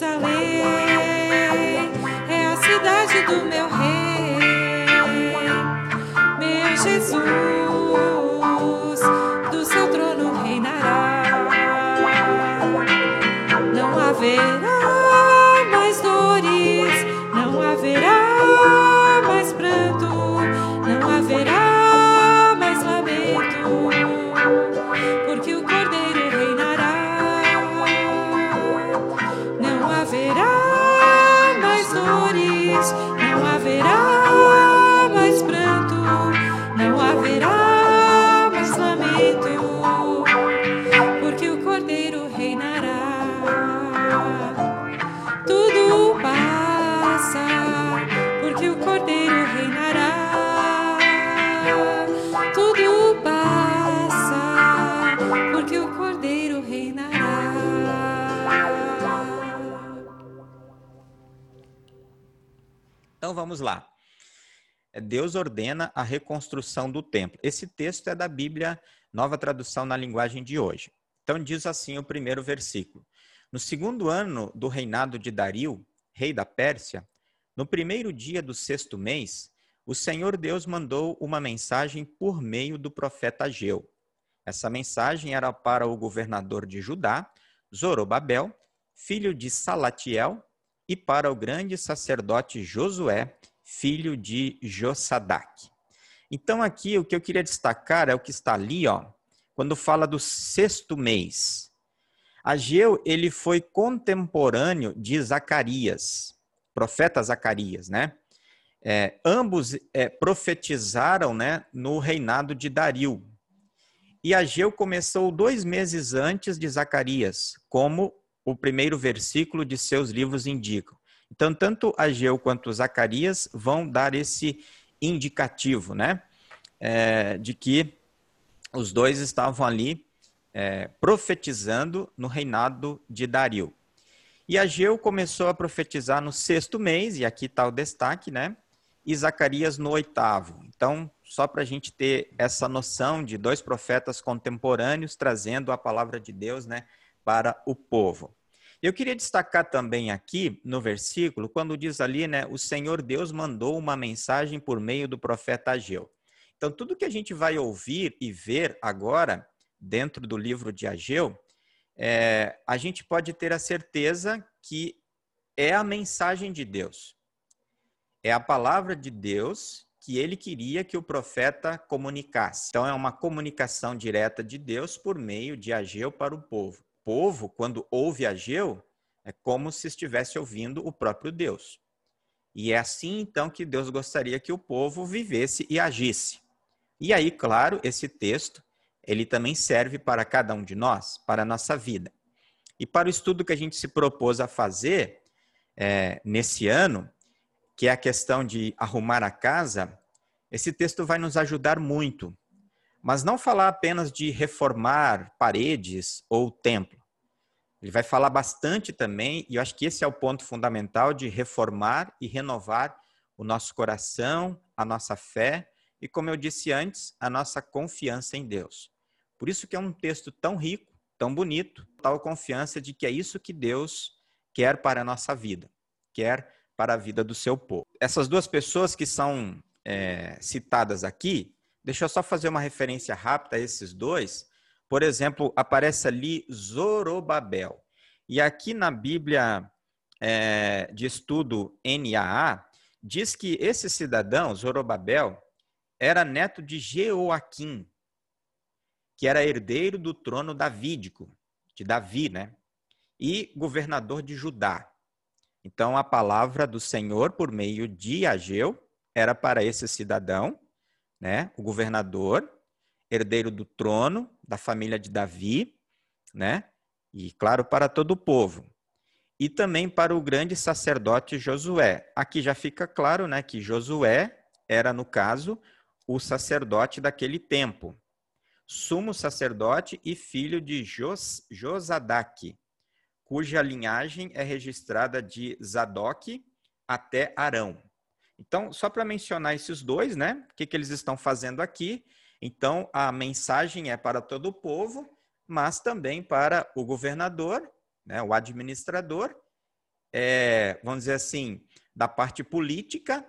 Nova vamos lá. É, Deus ordena a reconstrução do templo. Esse texto é da Bíblia, nova tradução na linguagem de hoje. Então diz assim o primeiro versículo: No segundo ano do reinado de Dario, rei da Pérsia, no primeiro dia do sexto mês, o Senhor Deus mandou uma mensagem por meio do profeta Ageu. Essa mensagem era para o governador de Judá, Zorobabel, filho de Salatiel, e para o grande sacerdote Josué, filho de Josadac. Então aqui o que eu queria destacar é o que está ali, ó, quando fala do sexto mês. Ageu, ele foi contemporâneo de Zacarias, profeta Zacarias, né? É, ambos é, profetizaram né, no reinado de Dario. E Ageu começou dois meses antes de Zacarias, como o primeiro versículo de seus livros indicam. Então, tanto Ageu quanto Zacarias vão dar esse indicativo, né? É, de que os dois estavam ali é, profetizando no reinado de Dario. E Ageu começou a profetizar no sexto mês, e aqui está o destaque, né? E Zacarias no oitavo. Então, só para a gente ter essa noção de dois profetas contemporâneos trazendo a palavra de Deus, né? Para o povo. Eu queria destacar também aqui no versículo, quando diz ali, né? O Senhor Deus mandou uma mensagem por meio do profeta Ageu. Então, tudo que a gente vai ouvir e ver agora, dentro do livro de Ageu, é, a gente pode ter a certeza que é a mensagem de Deus. É a palavra de Deus que ele queria que o profeta comunicasse. Então, é uma comunicação direta de Deus por meio de Ageu para o povo. Povo, quando ouve Ageu, é como se estivesse ouvindo o próprio Deus. E é assim, então, que Deus gostaria que o povo vivesse e agisse. E aí, claro, esse texto, ele também serve para cada um de nós, para a nossa vida. E para o estudo que a gente se propôs a fazer é, nesse ano, que é a questão de arrumar a casa, esse texto vai nos ajudar muito. Mas não falar apenas de reformar paredes ou templo. Ele vai falar bastante também, e eu acho que esse é o ponto fundamental de reformar e renovar o nosso coração, a nossa fé e, como eu disse antes, a nossa confiança em Deus. Por isso que é um texto tão rico, tão bonito, tal confiança de que é isso que Deus quer para a nossa vida, quer para a vida do seu povo. Essas duas pessoas que são é, citadas aqui, deixa eu só fazer uma referência rápida a esses dois. Por exemplo, aparece ali Zorobabel. E aqui na Bíblia é, de estudo NAA, diz que esse cidadão, Zorobabel, era neto de Jeoaquim, que era herdeiro do trono davídico, de Davi, né? E governador de Judá. Então, a palavra do Senhor, por meio de Ageu, era para esse cidadão, né? O governador, herdeiro do trono da família de Davi, né? E, claro, para todo o povo e também para o grande sacerdote Josué. Aqui já fica claro né, que Josué era, no caso, o sacerdote daquele tempo, sumo sacerdote e filho de Jos, Josadaque, cuja linhagem é registrada de Zadok até Arão. Então, só para mencionar esses dois, né? O que, que eles estão fazendo aqui? Então, a mensagem é para todo o povo, mas também para o governador né, o administrador, é, vamos dizer assim, da parte política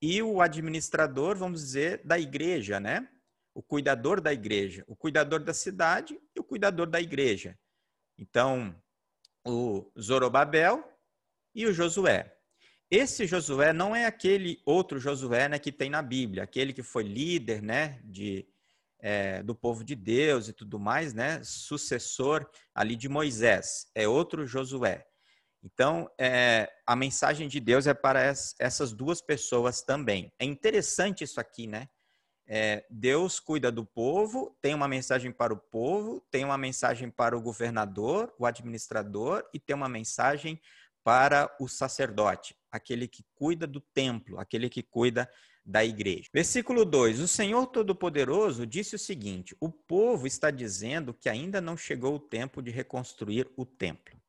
e o administrador, vamos dizer, da igreja, né? O cuidador da igreja, o cuidador da cidade e o cuidador da igreja. Então, o Zorobabel e o Josué. Esse Josué não é aquele outro Josué né, que tem na Bíblia, aquele que foi líder né, de, é, do povo de Deus e tudo mais, né? Sucessor ali de Moisés, é outro Josué. Então, é, a mensagem de Deus é para essas duas pessoas também. É interessante isso aqui, né? É, Deus cuida do povo, tem uma mensagem para o povo, tem uma mensagem para o governador, o administrador, e tem uma mensagem para o sacerdote, aquele que cuida do templo, aquele que cuida da igreja. Versículo 2: O Senhor Todo-Poderoso disse o seguinte: O povo está dizendo que ainda não chegou o tempo de reconstruir o templo.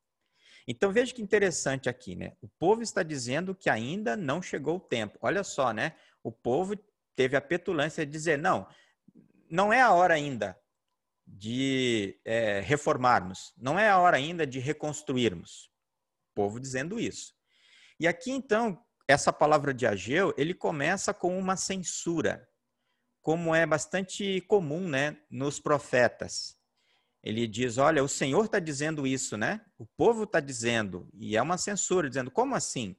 Então veja que interessante aqui, né? O povo está dizendo que ainda não chegou o tempo. Olha só, né? O povo teve a petulância de dizer: não, não é a hora ainda de é, reformarmos, não é a hora ainda de reconstruirmos. O povo dizendo isso. E aqui então essa palavra de Ageu, ele começa com uma censura, como é bastante comum né, nos profetas. Ele diz: Olha, o Senhor está dizendo isso, né? O povo está dizendo, e é uma censura, dizendo: Como assim?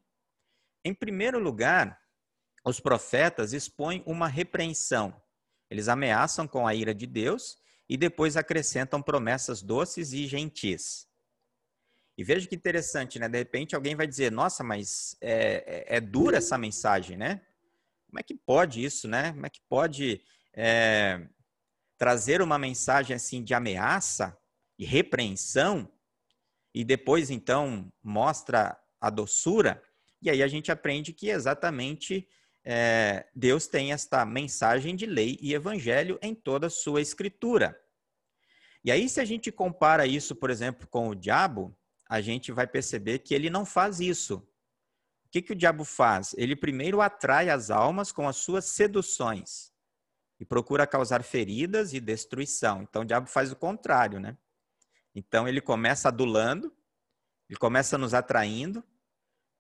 Em primeiro lugar, os profetas expõem uma repreensão. Eles ameaçam com a ira de Deus e depois acrescentam promessas doces e gentis. E veja que interessante, né? De repente alguém vai dizer, nossa, mas é, é, é dura essa mensagem, né? Como é que pode isso, né? Como é que pode é, trazer uma mensagem assim de ameaça e repreensão e depois então mostra a doçura? E aí a gente aprende que exatamente é, Deus tem esta mensagem de lei e evangelho em toda a sua escritura. E aí, se a gente compara isso, por exemplo, com o diabo, a gente vai perceber que ele não faz isso. O que, que o diabo faz? Ele primeiro atrai as almas com as suas seduções e procura causar feridas e destruição. Então o diabo faz o contrário, né? Então ele começa adulando, ele começa nos atraindo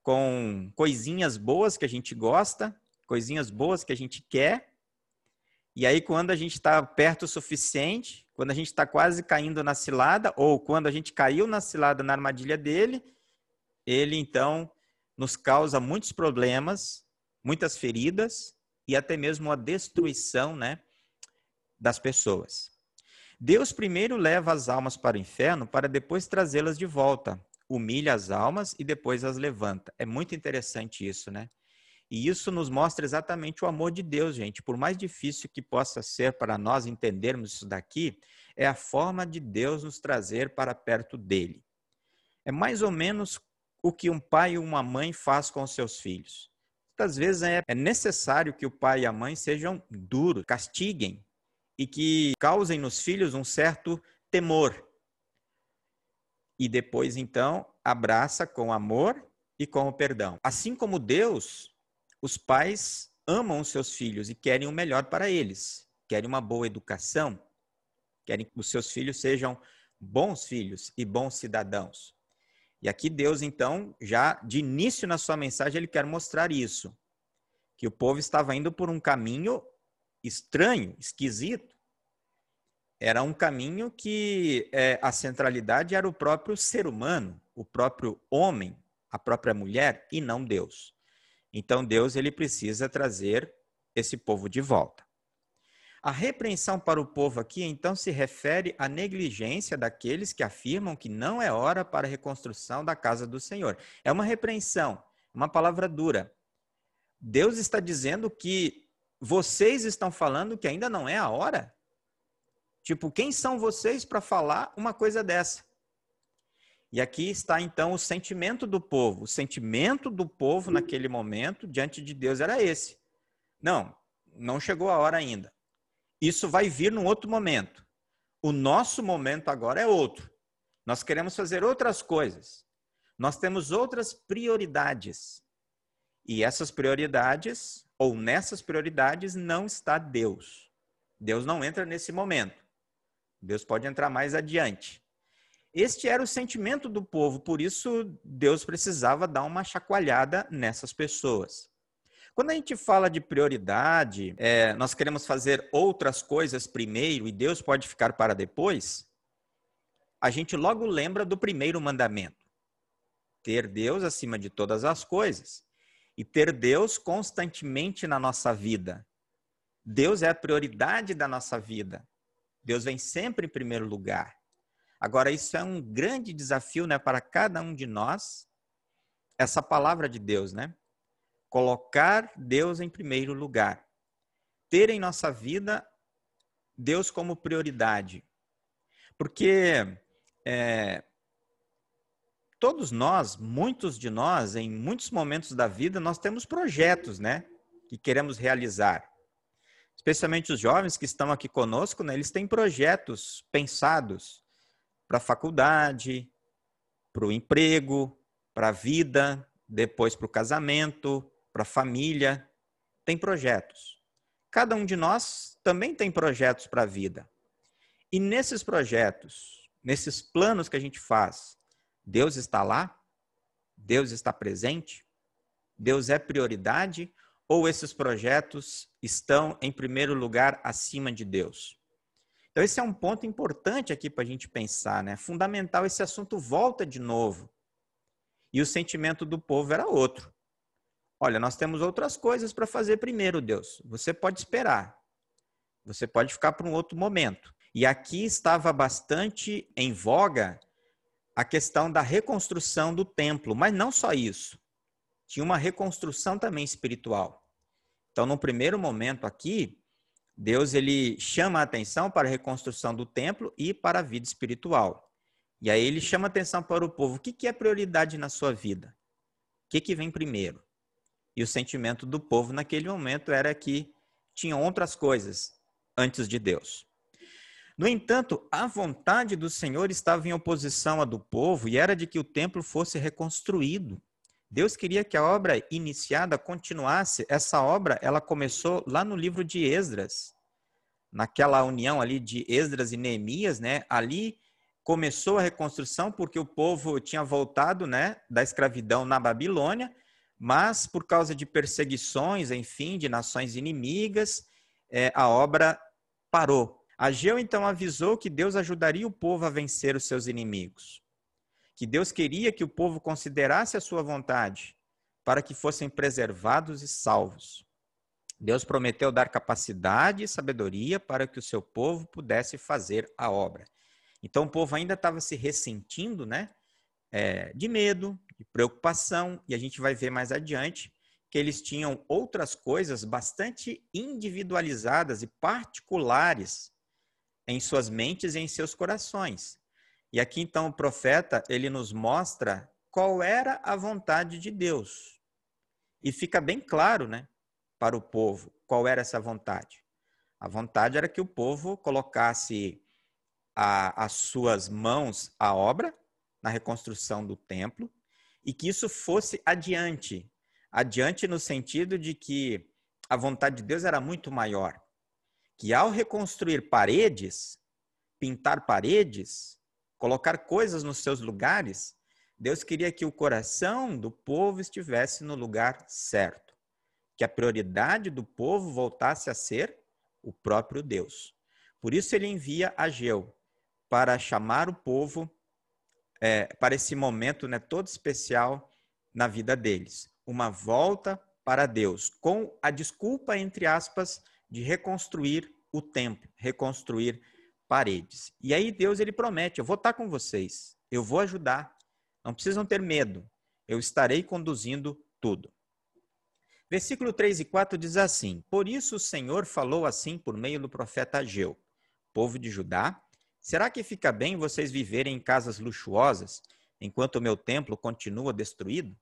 com coisinhas boas que a gente gosta, coisinhas boas que a gente quer. E aí quando a gente está perto o suficiente, quando a gente está quase caindo na cilada, ou quando a gente caiu na cilada na armadilha dele, ele então nos causa muitos problemas, muitas feridas e até mesmo a destruição né, das pessoas. Deus primeiro leva as almas para o inferno para depois trazê-las de volta. Humilha as almas e depois as levanta. É muito interessante isso, né? E isso nos mostra exatamente o amor de Deus, gente. Por mais difícil que possa ser para nós entendermos isso daqui, é a forma de Deus nos trazer para perto dele. É mais ou menos o que um pai e uma mãe faz com seus filhos. Muitas vezes é, é necessário que o pai e a mãe sejam duros, castiguem e que causem nos filhos um certo temor. e depois então abraça com amor e com o perdão. Assim como Deus, os pais amam os seus filhos e querem o melhor para eles, querem uma boa educação, querem que os seus filhos sejam bons filhos e bons cidadãos. E aqui Deus, então, já de início na sua mensagem, ele quer mostrar isso. Que o povo estava indo por um caminho estranho, esquisito. Era um caminho que é, a centralidade era o próprio ser humano, o próprio homem, a própria mulher, e não Deus. Então Deus ele precisa trazer esse povo de volta. A repreensão para o povo aqui, então, se refere à negligência daqueles que afirmam que não é hora para a reconstrução da casa do Senhor. É uma repreensão, uma palavra dura. Deus está dizendo que vocês estão falando que ainda não é a hora? Tipo, quem são vocês para falar uma coisa dessa? E aqui está então o sentimento do povo. O sentimento do povo naquele momento diante de Deus era esse. Não, não chegou a hora ainda. Isso vai vir num outro momento. O nosso momento agora é outro. Nós queremos fazer outras coisas. Nós temos outras prioridades. E essas prioridades, ou nessas prioridades, não está Deus. Deus não entra nesse momento. Deus pode entrar mais adiante. Este era o sentimento do povo, por isso Deus precisava dar uma chacoalhada nessas pessoas. Quando a gente fala de prioridade, é, nós queremos fazer outras coisas primeiro e Deus pode ficar para depois, a gente logo lembra do primeiro mandamento: ter Deus acima de todas as coisas e ter Deus constantemente na nossa vida. Deus é a prioridade da nossa vida. Deus vem sempre em primeiro lugar. Agora, isso é um grande desafio né, para cada um de nós, essa palavra de Deus, né? Colocar Deus em primeiro lugar. Ter em nossa vida Deus como prioridade. Porque é, todos nós, muitos de nós, em muitos momentos da vida, nós temos projetos, né? Que queremos realizar. Especialmente os jovens que estão aqui conosco, né? Eles têm projetos pensados para a faculdade, para o emprego, para a vida, depois para o casamento, para a família, tem projetos. Cada um de nós também tem projetos para a vida. E nesses projetos, nesses planos que a gente faz, Deus está lá? Deus está presente? Deus é prioridade? Ou esses projetos estão em primeiro lugar acima de Deus? Então, esse é um ponto importante aqui para a gente pensar, né? Fundamental, esse assunto volta de novo. E o sentimento do povo era outro. Olha, nós temos outras coisas para fazer primeiro, Deus. Você pode esperar. Você pode ficar para um outro momento. E aqui estava bastante em voga a questão da reconstrução do templo, mas não só isso. Tinha uma reconstrução também espiritual. Então, no primeiro momento aqui, Deus ele chama a atenção para a reconstrução do templo e para a vida espiritual. E aí ele chama a atenção para o povo. O que, que é prioridade na sua vida? O que, que vem primeiro? E o sentimento do povo naquele momento era que tinham outras coisas antes de Deus. No entanto, a vontade do Senhor estava em oposição à do povo e era de que o templo fosse reconstruído. Deus queria que a obra iniciada continuasse. Essa obra, ela começou lá no livro de Esdras, naquela união ali de Esdras e Neemias, né? Ali começou a reconstrução porque o povo tinha voltado, né, da escravidão na Babilônia mas por causa de perseguições, enfim, de nações inimigas, é, a obra parou. Ageu então avisou que Deus ajudaria o povo a vencer os seus inimigos, que Deus queria que o povo considerasse a sua vontade para que fossem preservados e salvos. Deus prometeu dar capacidade e sabedoria para que o seu povo pudesse fazer a obra. Então o povo ainda estava se ressentindo, né? É, de medo, de preocupação, e a gente vai ver mais adiante que eles tinham outras coisas bastante individualizadas e particulares em suas mentes e em seus corações. E aqui então o profeta, ele nos mostra qual era a vontade de Deus. E fica bem claro, né, para o povo, qual era essa vontade. A vontade era que o povo colocasse a, as suas mãos à obra na reconstrução do templo e que isso fosse adiante. Adiante no sentido de que a vontade de Deus era muito maior. Que ao reconstruir paredes, pintar paredes, colocar coisas nos seus lugares, Deus queria que o coração do povo estivesse no lugar certo. Que a prioridade do povo voltasse a ser o próprio Deus. Por isso ele envia Ageu para chamar o povo é, para esse momento né, todo especial na vida deles. Uma volta para Deus, com a desculpa, entre aspas, de reconstruir o templo, reconstruir paredes. E aí Deus ele promete: eu vou estar com vocês, eu vou ajudar, não precisam ter medo, eu estarei conduzindo tudo. Versículo 3 e 4 diz assim: Por isso o Senhor falou assim por meio do profeta Ageu, povo de Judá, será que fica bem vocês viverem em casas luxuosas enquanto o meu templo continua destruído?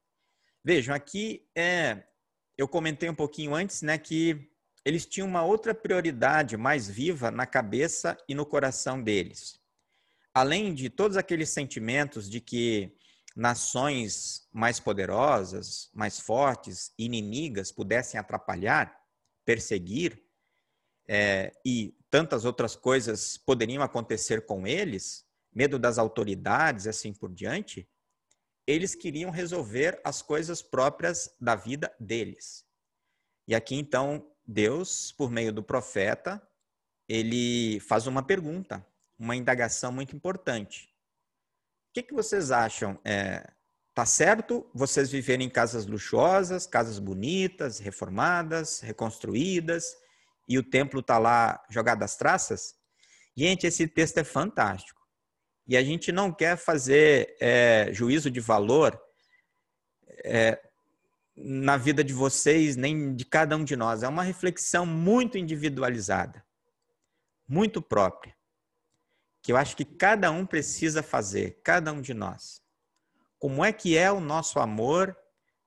Vejam, aqui é, eu comentei um pouquinho antes, né, que eles tinham uma outra prioridade mais viva na cabeça e no coração deles. Além de todos aqueles sentimentos de que nações mais poderosas, mais fortes, inimigas pudessem atrapalhar, perseguir, é, e tantas outras coisas poderiam acontecer com eles, medo das autoridades, assim por diante, eles queriam resolver as coisas próprias da vida deles. E aqui então Deus, por meio do profeta, ele faz uma pergunta, uma indagação muito importante. O que, que vocês acham? É, tá certo vocês viverem em casas luxuosas, casas bonitas, reformadas, reconstruídas, e o templo está lá jogado às traças? Gente, esse texto é fantástico. E a gente não quer fazer é, juízo de valor é, na vida de vocês, nem de cada um de nós. É uma reflexão muito individualizada, muito própria, que eu acho que cada um precisa fazer, cada um de nós. Como é que é o nosso amor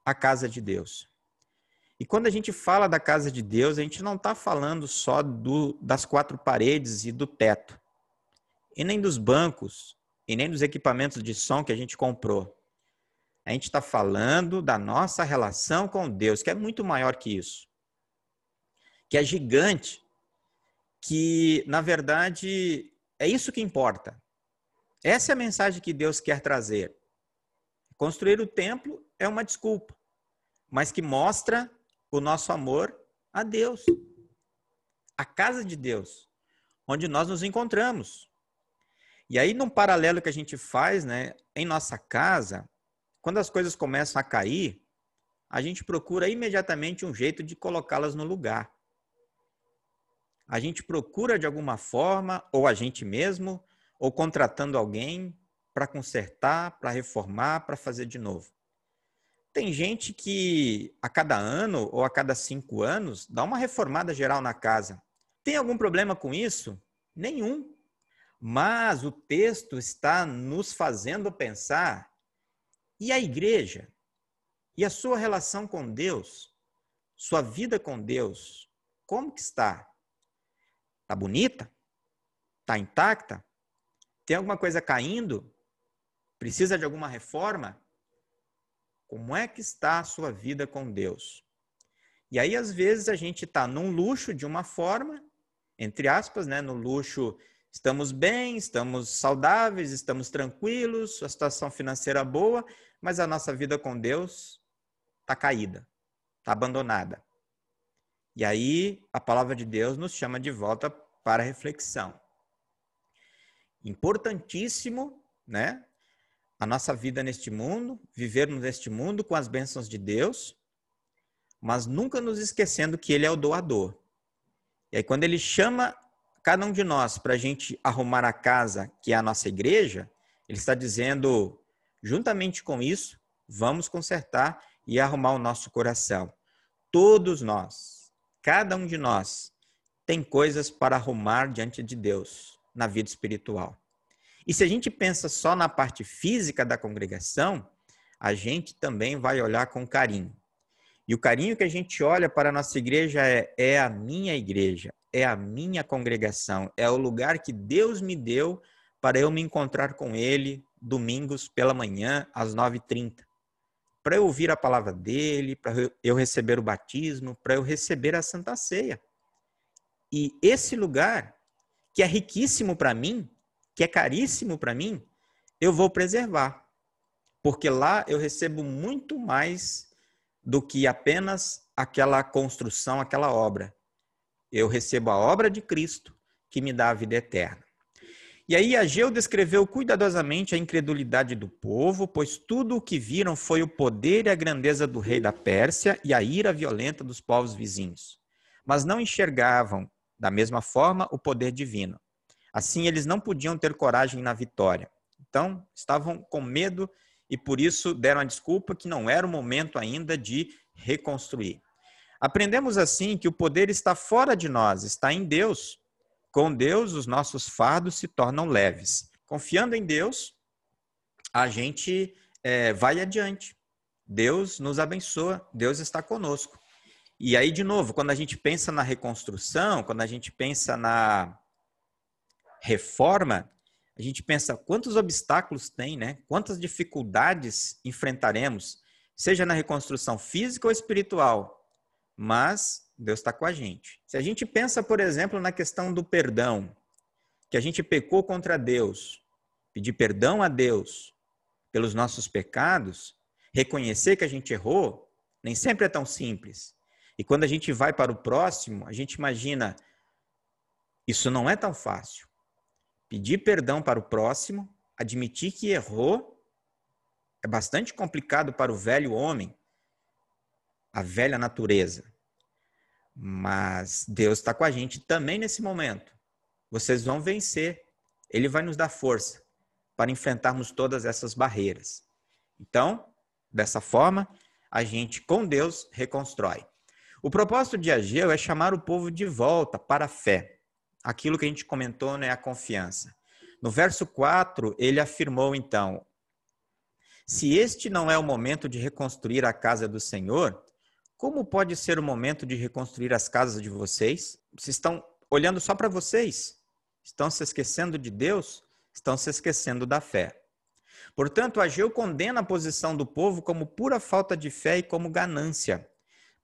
à casa de Deus? E quando a gente fala da casa de Deus, a gente não está falando só do, das quatro paredes e do teto e nem dos bancos, e nem dos equipamentos de som que a gente comprou. A gente está falando da nossa relação com Deus, que é muito maior que isso. Que é gigante. Que, na verdade, é isso que importa. Essa é a mensagem que Deus quer trazer. Construir o templo é uma desculpa, mas que mostra o nosso amor a Deus. A casa de Deus, onde nós nos encontramos. E aí, num paralelo que a gente faz, né, em nossa casa, quando as coisas começam a cair, a gente procura imediatamente um jeito de colocá-las no lugar. A gente procura de alguma forma, ou a gente mesmo, ou contratando alguém para consertar, para reformar, para fazer de novo. Tem gente que a cada ano ou a cada cinco anos dá uma reformada geral na casa. Tem algum problema com isso? Nenhum. Mas o texto está nos fazendo pensar e a igreja? E a sua relação com Deus? Sua vida com Deus? Como que está? Está bonita? Está intacta? Tem alguma coisa caindo? Precisa de alguma reforma? Como é que está a sua vida com Deus? E aí, às vezes, a gente está num luxo de uma forma, entre aspas, né, no luxo Estamos bem, estamos saudáveis, estamos tranquilos, a situação financeira boa, mas a nossa vida com Deus está caída, está abandonada. E aí a palavra de Deus nos chama de volta para reflexão. Importantíssimo, né? A nossa vida neste mundo, vivermos neste mundo com as bênçãos de Deus, mas nunca nos esquecendo que Ele é o doador. E aí, quando Ele chama cada um de nós, para a gente arrumar a casa, que é a nossa igreja, ele está dizendo, juntamente com isso, vamos consertar e arrumar o nosso coração. Todos nós, cada um de nós, tem coisas para arrumar diante de Deus na vida espiritual. E se a gente pensa só na parte física da congregação, a gente também vai olhar com carinho. E o carinho que a gente olha para a nossa igreja é, é a minha igreja, é a minha congregação, é o lugar que Deus me deu para eu me encontrar com Ele domingos pela manhã, às 9h30, para eu ouvir a palavra dele, para eu receber o batismo, para eu receber a Santa Ceia. E esse lugar, que é riquíssimo para mim, que é caríssimo para mim, eu vou preservar. Porque lá eu recebo muito mais do que apenas aquela construção, aquela obra. Eu recebo a obra de Cristo que me dá a vida eterna. E aí Ageu descreveu cuidadosamente a incredulidade do povo, pois tudo o que viram foi o poder e a grandeza do rei da Pérsia e a ira violenta dos povos vizinhos. Mas não enxergavam, da mesma forma, o poder divino. Assim, eles não podiam ter coragem na vitória. Então, estavam com medo e por isso deram a desculpa que não era o momento ainda de reconstruir. Aprendemos assim que o poder está fora de nós, está em Deus com Deus, os nossos fardos se tornam leves. Confiando em Deus, a gente é, vai adiante. Deus nos abençoa, Deus está conosco. E aí, de novo, quando a gente pensa na reconstrução, quando a gente pensa na reforma, a gente pensa quantos obstáculos tem, né? Quantas dificuldades enfrentaremos, seja na reconstrução física ou espiritual. Mas Deus está com a gente. Se a gente pensa, por exemplo, na questão do perdão, que a gente pecou contra Deus, pedir perdão a Deus pelos nossos pecados, reconhecer que a gente errou, nem sempre é tão simples. E quando a gente vai para o próximo, a gente imagina, isso não é tão fácil. Pedir perdão para o próximo, admitir que errou, é bastante complicado para o velho homem, a velha natureza. Mas Deus está com a gente também nesse momento. Vocês vão vencer. Ele vai nos dar força para enfrentarmos todas essas barreiras. Então, dessa forma, a gente, com Deus, reconstrói. O propósito de Ageu é chamar o povo de volta para a fé. Aquilo que a gente comentou, né, a confiança. No verso 4, ele afirmou então: Se este não é o momento de reconstruir a casa do Senhor, como pode ser o momento de reconstruir as casas de vocês? Vocês estão olhando só para vocês? Estão se esquecendo de Deus? Estão se esquecendo da fé. Portanto, Ageu condena a posição do povo como pura falta de fé e como ganância,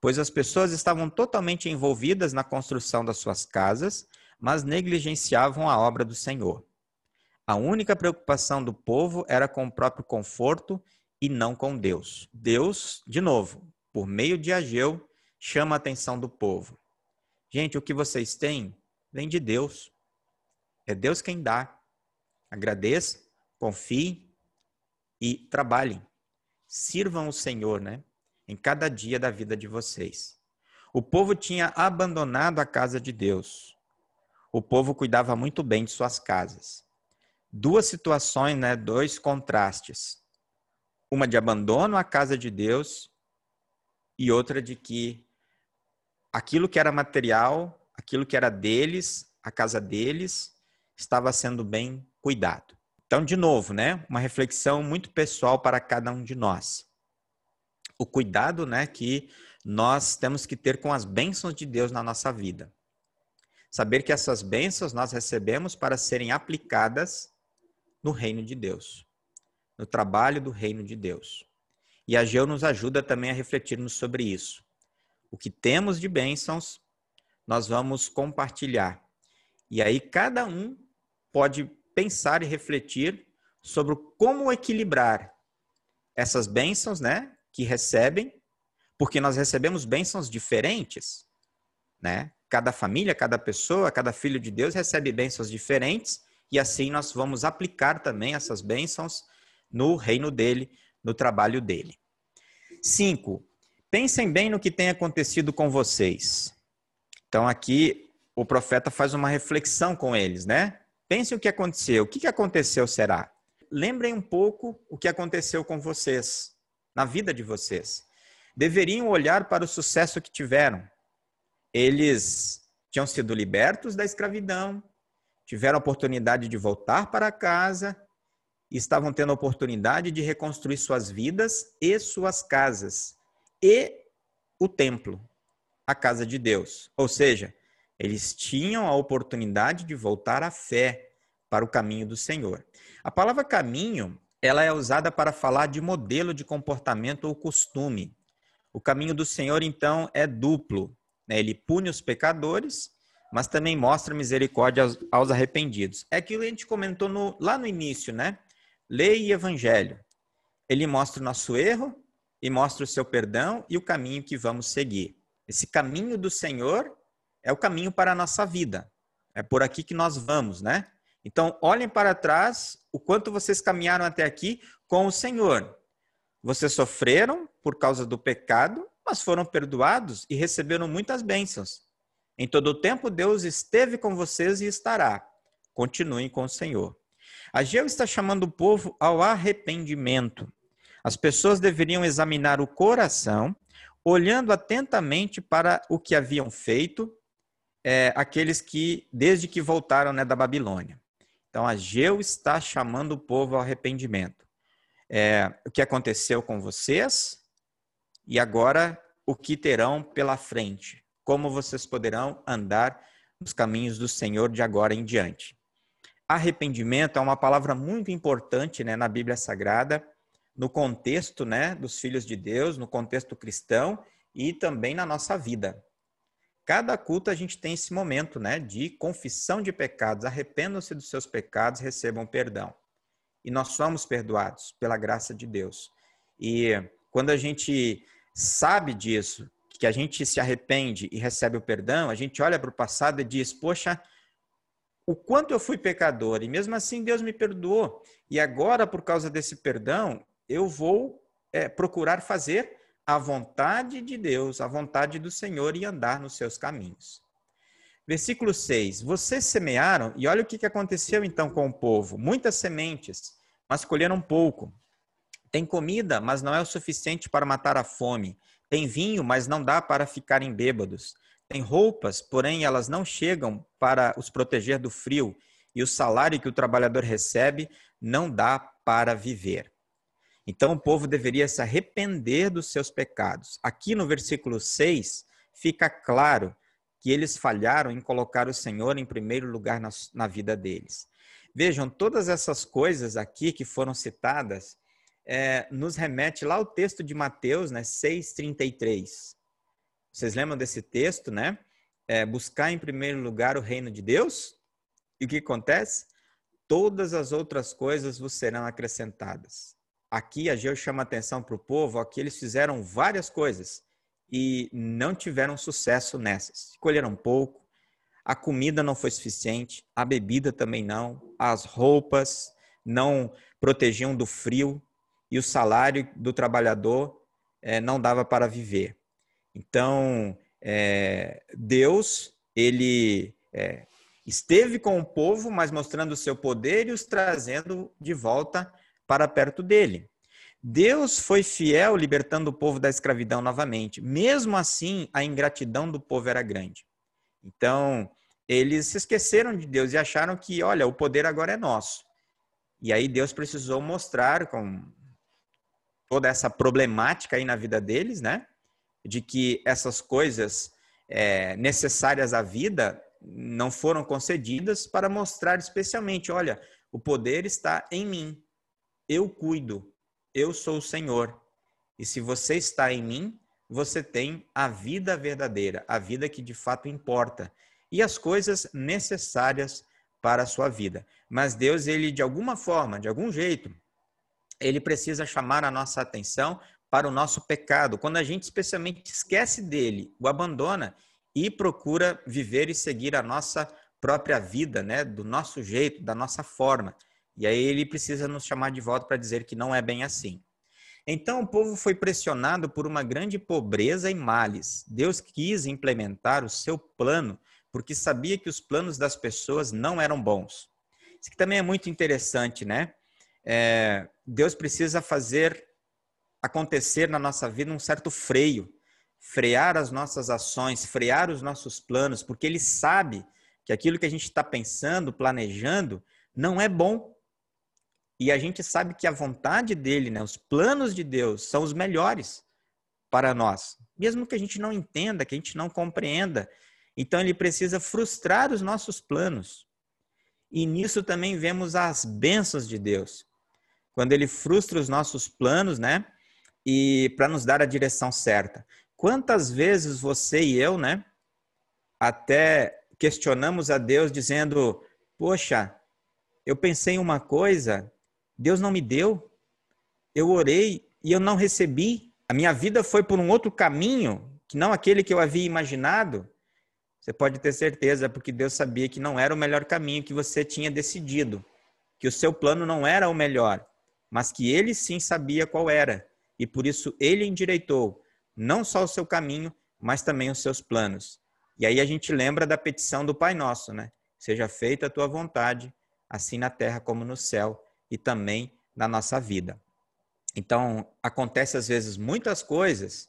pois as pessoas estavam totalmente envolvidas na construção das suas casas, mas negligenciavam a obra do Senhor. A única preocupação do povo era com o próprio conforto e não com Deus. Deus, de novo, por meio de Ageu, chama a atenção do povo. Gente, o que vocês têm vem de Deus. É Deus quem dá. Agradeça, confie e trabalhem. Sirvam o Senhor, né? Em cada dia da vida de vocês. O povo tinha abandonado a casa de Deus. O povo cuidava muito bem de suas casas. Duas situações, né? Dois contrastes. Uma de abandono à casa de Deus e outra de que aquilo que era material, aquilo que era deles, a casa deles, estava sendo bem cuidado. Então, de novo, né, uma reflexão muito pessoal para cada um de nós. O cuidado, né, que nós temos que ter com as bênçãos de Deus na nossa vida. Saber que essas bênçãos nós recebemos para serem aplicadas no reino de Deus, no trabalho do reino de Deus. E a Geu nos ajuda também a refletirmos sobre isso. O que temos de bênçãos, nós vamos compartilhar. E aí cada um pode pensar e refletir sobre como equilibrar essas bênçãos, né, que recebem, porque nós recebemos bênçãos diferentes, né? Cada família, cada pessoa, cada filho de Deus recebe bênçãos diferentes e assim nós vamos aplicar também essas bênçãos no reino dele, no trabalho dele. Cinco, pensem bem no que tem acontecido com vocês. Então aqui o profeta faz uma reflexão com eles, né? Pensem o que aconteceu. O que aconteceu será? Lembrem um pouco o que aconteceu com vocês, na vida de vocês. Deveriam olhar para o sucesso que tiveram. Eles tinham sido libertos da escravidão, tiveram a oportunidade de voltar para casa, estavam tendo a oportunidade de reconstruir suas vidas e suas casas e o templo, a casa de Deus. Ou seja, eles tinham a oportunidade de voltar à fé para o caminho do Senhor. A palavra caminho ela é usada para falar de modelo de comportamento ou costume. O caminho do Senhor, então, é duplo. Né? Ele pune os pecadores, mas também mostra misericórdia aos, aos arrependidos. É aquilo que a gente comentou no, lá no início, né? Lei e Evangelho. Ele mostra o nosso erro e mostra o seu perdão e o caminho que vamos seguir. Esse caminho do Senhor é o caminho para a nossa vida. É por aqui que nós vamos, né? Então, olhem para trás o quanto vocês caminharam até aqui com o Senhor. Vocês sofreram por causa do pecado, mas foram perdoados e receberam muitas bênçãos. Em todo o tempo, Deus esteve com vocês e estará. Continuem com o Senhor. Ageu está chamando o povo ao arrependimento. As pessoas deveriam examinar o coração, olhando atentamente para o que haviam feito é, aqueles que, desde que voltaram né, da Babilônia. Então, Ageu está chamando o povo ao arrependimento. É, o que aconteceu com vocês e agora o que terão pela frente. Como vocês poderão andar nos caminhos do Senhor de agora em diante. Arrependimento é uma palavra muito importante né, na Bíblia Sagrada, no contexto né, dos filhos de Deus, no contexto cristão e também na nossa vida. Cada culto a gente tem esse momento, né, de confissão de pecados. Arrependam-se dos seus pecados, recebam perdão. E nós somos perdoados pela graça de Deus. E quando a gente sabe disso, que a gente se arrepende e recebe o perdão, a gente olha para o passado e diz: Poxa, o quanto eu fui pecador, e mesmo assim Deus me perdoou. E agora, por causa desse perdão, eu vou é, procurar fazer a vontade de Deus, a vontade do Senhor e andar nos seus caminhos. Versículo 6: Vocês semearam, e olha o que aconteceu então com o povo: muitas sementes, mas colheram pouco. Tem comida, mas não é o suficiente para matar a fome. Tem vinho, mas não dá para ficarem bêbados. Tem roupas, porém elas não chegam para os proteger do frio. E o salário que o trabalhador recebe não dá para viver. Então o povo deveria se arrepender dos seus pecados. Aqui no versículo 6 fica claro que eles falharam em colocar o Senhor em primeiro lugar na, na vida deles. Vejam, todas essas coisas aqui que foram citadas é, nos remete lá ao texto de Mateus, né, 6,33. Vocês lembram desse texto, né? É, buscar em primeiro lugar o reino de Deus? E o que acontece? Todas as outras coisas vos serão acrescentadas. Aqui a Geu chama atenção para o povo, aqui eles fizeram várias coisas e não tiveram sucesso nessas. Escolheram pouco, a comida não foi suficiente, a bebida também não, as roupas não protegiam do frio e o salário do trabalhador é, não dava para viver. Então, é, Deus, ele é, esteve com o povo, mas mostrando o seu poder e os trazendo de volta para perto dele. Deus foi fiel libertando o povo da escravidão novamente. Mesmo assim, a ingratidão do povo era grande. Então, eles se esqueceram de Deus e acharam que, olha, o poder agora é nosso. E aí Deus precisou mostrar com toda essa problemática aí na vida deles, né? De que essas coisas é, necessárias à vida não foram concedidas para mostrar especialmente, olha, o poder está em mim eu cuido, eu sou o Senhor. E se você está em mim, você tem a vida verdadeira, a vida que de fato importa e as coisas necessárias para a sua vida. Mas Deus, ele de alguma forma, de algum jeito, ele precisa chamar a nossa atenção para o nosso pecado. Quando a gente especialmente esquece dele, o abandona e procura viver e seguir a nossa própria vida, né, do nosso jeito, da nossa forma. E aí ele precisa nos chamar de volta para dizer que não é bem assim. Então o povo foi pressionado por uma grande pobreza e males. Deus quis implementar o seu plano, porque sabia que os planos das pessoas não eram bons. Isso aqui também é muito interessante, né? É, Deus precisa fazer acontecer na nossa vida um certo freio, frear as nossas ações, frear os nossos planos, porque Ele sabe que aquilo que a gente está pensando, planejando, não é bom e a gente sabe que a vontade dele, né, os planos de Deus são os melhores para nós, mesmo que a gente não entenda, que a gente não compreenda. Então ele precisa frustrar os nossos planos. E nisso também vemos as bênçãos de Deus. quando ele frustra os nossos planos, né? E para nos dar a direção certa. Quantas vezes você e eu, né, até questionamos a Deus dizendo: "Poxa, eu pensei em uma coisa, Deus não me deu. Eu orei e eu não recebi. A minha vida foi por um outro caminho, que não aquele que eu havia imaginado." Você pode ter certeza, porque Deus sabia que não era o melhor caminho que você tinha decidido, que o seu plano não era o melhor, mas que ele sim sabia qual era, e por isso ele endireitou não só o seu caminho, mas também os seus planos. E aí a gente lembra da petição do Pai Nosso, né? Seja feita a tua vontade, assim na terra como no céu, e também na nossa vida. Então, acontece às vezes muitas coisas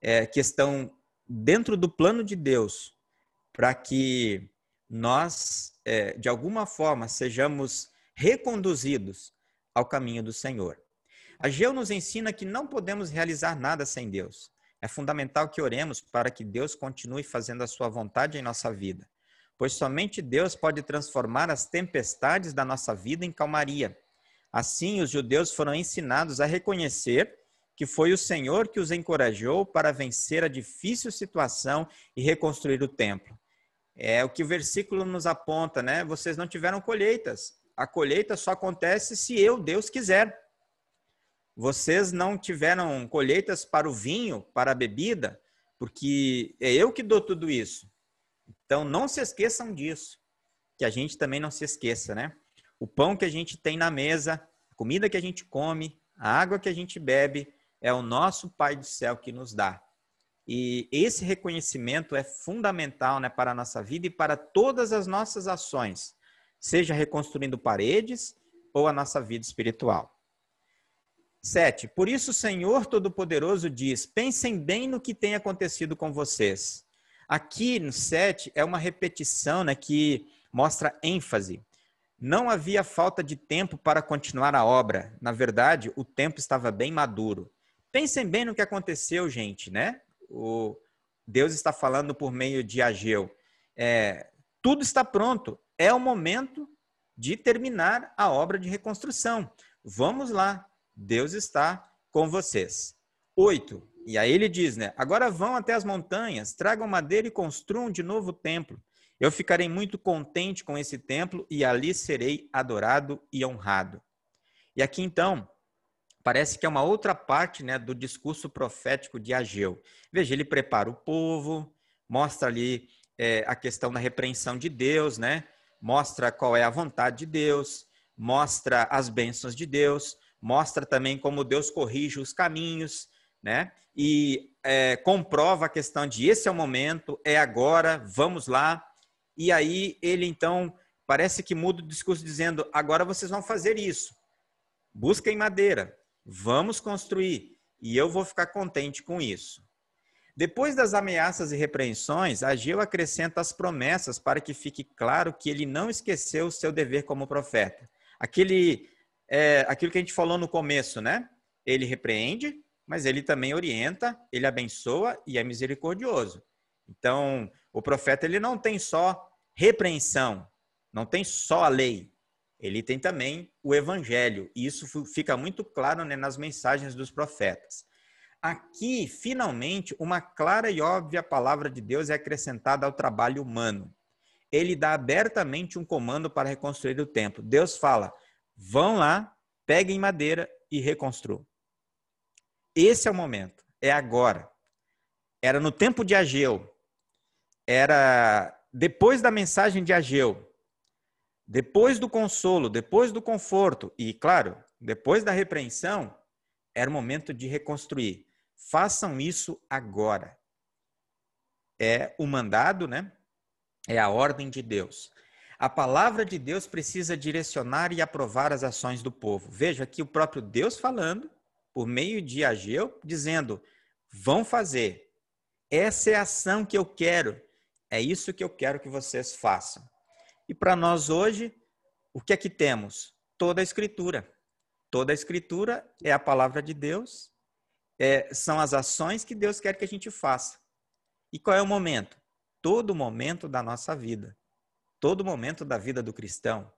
é, que estão dentro do plano de Deus, para que nós, é, de alguma forma, sejamos reconduzidos ao caminho do Senhor. Ageu nos ensina que não podemos realizar nada sem Deus. É fundamental que oremos para que Deus continue fazendo a sua vontade em nossa vida, pois somente Deus pode transformar as tempestades da nossa vida em calmaria. Assim, os judeus foram ensinados a reconhecer que foi o Senhor que os encorajou para vencer a difícil situação e reconstruir o templo. É o que o versículo nos aponta, né? Vocês não tiveram colheitas. A colheita só acontece se eu, Deus, quiser. Vocês não tiveram colheitas para o vinho, para a bebida, porque é eu que dou tudo isso. Então não se esqueçam disso. Que a gente também não se esqueça, né? O pão que a gente tem na mesa, a comida que a gente come, a água que a gente bebe, é o nosso Pai do céu que nos dá. E esse reconhecimento é fundamental né, para a nossa vida e para todas as nossas ações, seja reconstruindo paredes ou a nossa vida espiritual. Sete, por isso o Senhor Todo-Poderoso diz: pensem bem no que tem acontecido com vocês. Aqui no sete é uma repetição né, que mostra ênfase. Não havia falta de tempo para continuar a obra. Na verdade, o tempo estava bem maduro. Pensem bem no que aconteceu, gente, né? O Deus está falando por meio de Ageu. É, tudo está pronto. É o momento de terminar a obra de reconstrução. Vamos lá. Deus está com vocês. Oito. E aí ele diz, né? Agora vão até as montanhas, tragam madeira e construam de novo o templo. Eu ficarei muito contente com esse templo e ali serei adorado e honrado. E aqui então, parece que é uma outra parte né, do discurso profético de Ageu. Veja, ele prepara o povo, mostra ali é, a questão da repreensão de Deus, né? mostra qual é a vontade de Deus, mostra as bênçãos de Deus, mostra também como Deus corrige os caminhos, né? E é, comprova a questão de esse é o momento, é agora, vamos lá. E aí ele então parece que muda o discurso dizendo: agora vocês vão fazer isso. Busquem madeira, Vamos construir e eu vou ficar contente com isso. Depois das ameaças e repreensões, Ageu acrescenta as promessas para que fique claro que ele não esqueceu o seu dever como profeta. Aquele, é, aquilo que a gente falou no começo, né? Ele repreende, mas ele também orienta, ele abençoa e é misericordioso. Então, o profeta ele não tem só repreensão, não tem só a lei, ele tem também o evangelho, e isso fica muito claro né, nas mensagens dos profetas. Aqui, finalmente, uma clara e óbvia palavra de Deus é acrescentada ao trabalho humano. Ele dá abertamente um comando para reconstruir o templo. Deus fala: vão lá, peguem madeira e reconstruam. Esse é o momento, é agora. Era no tempo de Ageu, era depois da mensagem de Ageu, depois do consolo, depois do conforto e, claro, depois da repreensão, era o momento de reconstruir. Façam isso agora. É o mandado, né? É a ordem de Deus. A palavra de Deus precisa direcionar e aprovar as ações do povo. Veja aqui o próprio Deus falando, por meio de Ageu, dizendo: vão fazer. Essa é a ação que eu quero. É isso que eu quero que vocês façam. E para nós hoje, o que é que temos? Toda a Escritura. Toda a Escritura é a palavra de Deus, é, são as ações que Deus quer que a gente faça. E qual é o momento? Todo momento da nossa vida. Todo momento da vida do cristão.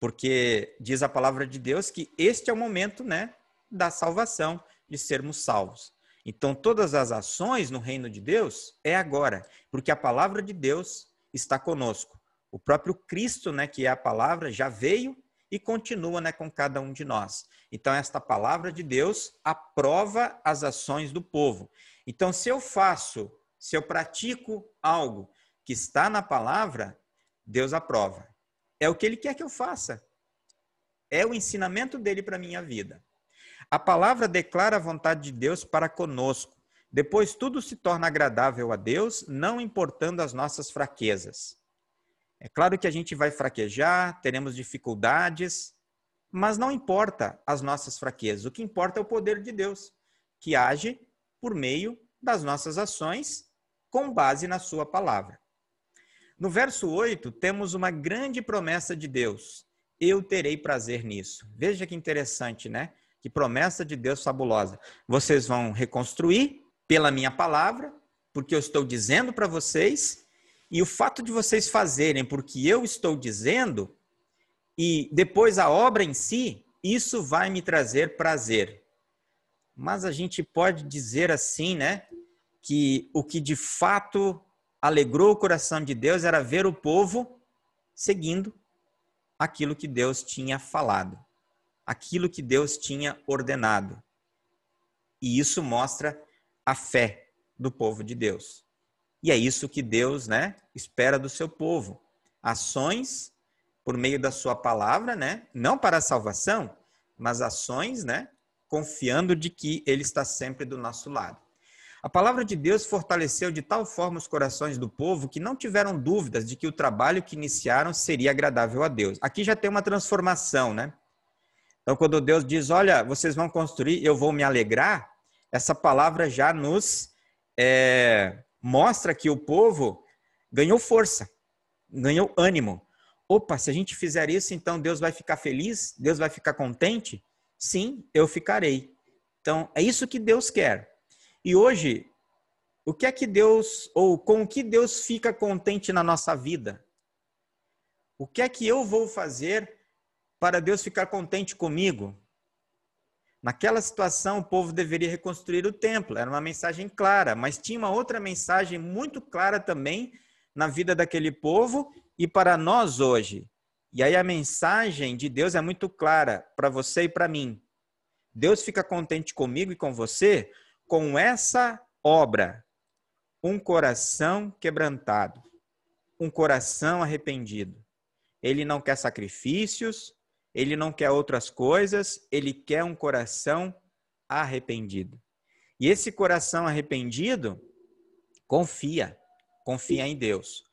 Porque diz a palavra de Deus que este é o momento, né, da salvação, de sermos salvos. Então, todas as ações no reino de Deus é agora, porque a palavra de Deus está conosco. O próprio Cristo, né, que é a palavra, já veio e continua né, com cada um de nós. Então, esta palavra de Deus aprova as ações do povo. Então, se eu faço, se eu pratico algo que está na palavra, Deus aprova. É o que ele quer que eu faça. É o ensinamento dele para a minha vida. A palavra declara a vontade de Deus para conosco. Depois tudo se torna agradável a Deus, não importando as nossas fraquezas. É claro que a gente vai fraquejar, teremos dificuldades, mas não importa as nossas fraquezas. O que importa é o poder de Deus, que age por meio das nossas ações com base na sua palavra. No verso 8, temos uma grande promessa de Deus. Eu terei prazer nisso. Veja que interessante, né? Que promessa de Deus fabulosa. Vocês vão reconstruir pela minha palavra, porque eu estou dizendo para vocês, e o fato de vocês fazerem porque eu estou dizendo, e depois a obra em si, isso vai me trazer prazer. Mas a gente pode dizer assim, né? Que o que de fato alegrou o coração de Deus era ver o povo seguindo aquilo que Deus tinha falado, aquilo que Deus tinha ordenado. E isso mostra a fé do povo de Deus. E é isso que Deus, né, espera do seu povo. Ações por meio da sua palavra, né, não para a salvação, mas ações, né, confiando de que ele está sempre do nosso lado. A palavra de Deus fortaleceu de tal forma os corações do povo que não tiveram dúvidas de que o trabalho que iniciaram seria agradável a Deus. Aqui já tem uma transformação, né? Então, quando Deus diz, olha, vocês vão construir, eu vou me alegrar, essa palavra já nos é, mostra que o povo ganhou força, ganhou ânimo. Opa, se a gente fizer isso, então Deus vai ficar feliz? Deus vai ficar contente? Sim, eu ficarei. Então, é isso que Deus quer. E hoje, o que é que Deus, ou com o que Deus fica contente na nossa vida? O que é que eu vou fazer para Deus ficar contente comigo? Naquela situação, o povo deveria reconstruir o templo, era uma mensagem clara, mas tinha uma outra mensagem muito clara também na vida daquele povo e para nós hoje. E aí a mensagem de Deus é muito clara para você e para mim. Deus fica contente comigo e com você com essa obra um coração quebrantado, um coração arrependido. Ele não quer sacrifícios, ele não quer outras coisas, ele quer um coração arrependido. E esse coração arrependido confia, confia em Deus.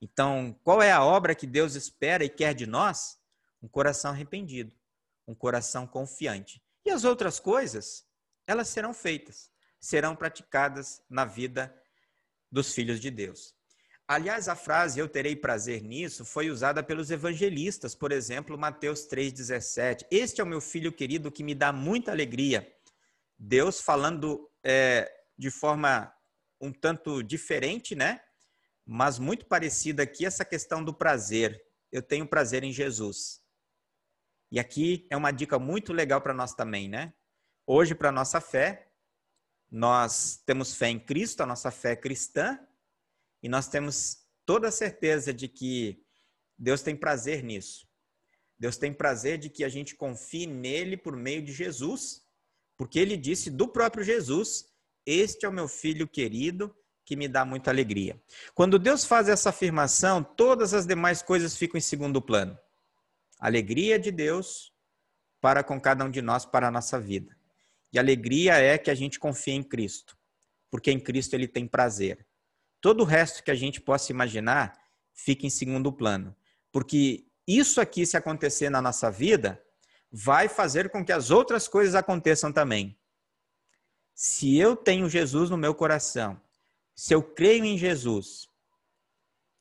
Então, qual é a obra que Deus espera e quer de nós? Um coração arrependido, um coração confiante. E as outras coisas, elas serão feitas serão praticadas na vida dos filhos de Deus. Aliás, a frase eu terei prazer nisso foi usada pelos evangelistas, por exemplo, Mateus 3,17. Este é o meu filho querido que me dá muita alegria. Deus falando é, de forma um tanto diferente, né? Mas muito parecida aqui essa questão do prazer. Eu tenho prazer em Jesus. E aqui é uma dica muito legal para nós também, né? Hoje, para nossa fé, nós temos fé em Cristo, a nossa fé é cristã, e nós temos toda a certeza de que Deus tem prazer nisso. Deus tem prazer de que a gente confie nele por meio de Jesus, porque ele disse do próprio Jesus: Este é o meu filho querido que me dá muita alegria. Quando Deus faz essa afirmação, todas as demais coisas ficam em segundo plano. alegria de Deus para com cada um de nós, para a nossa vida. E alegria é que a gente confia em Cristo, porque em Cristo ele tem prazer. Todo o resto que a gente possa imaginar fica em segundo plano, porque isso aqui, se acontecer na nossa vida, vai fazer com que as outras coisas aconteçam também. Se eu tenho Jesus no meu coração, se eu creio em Jesus,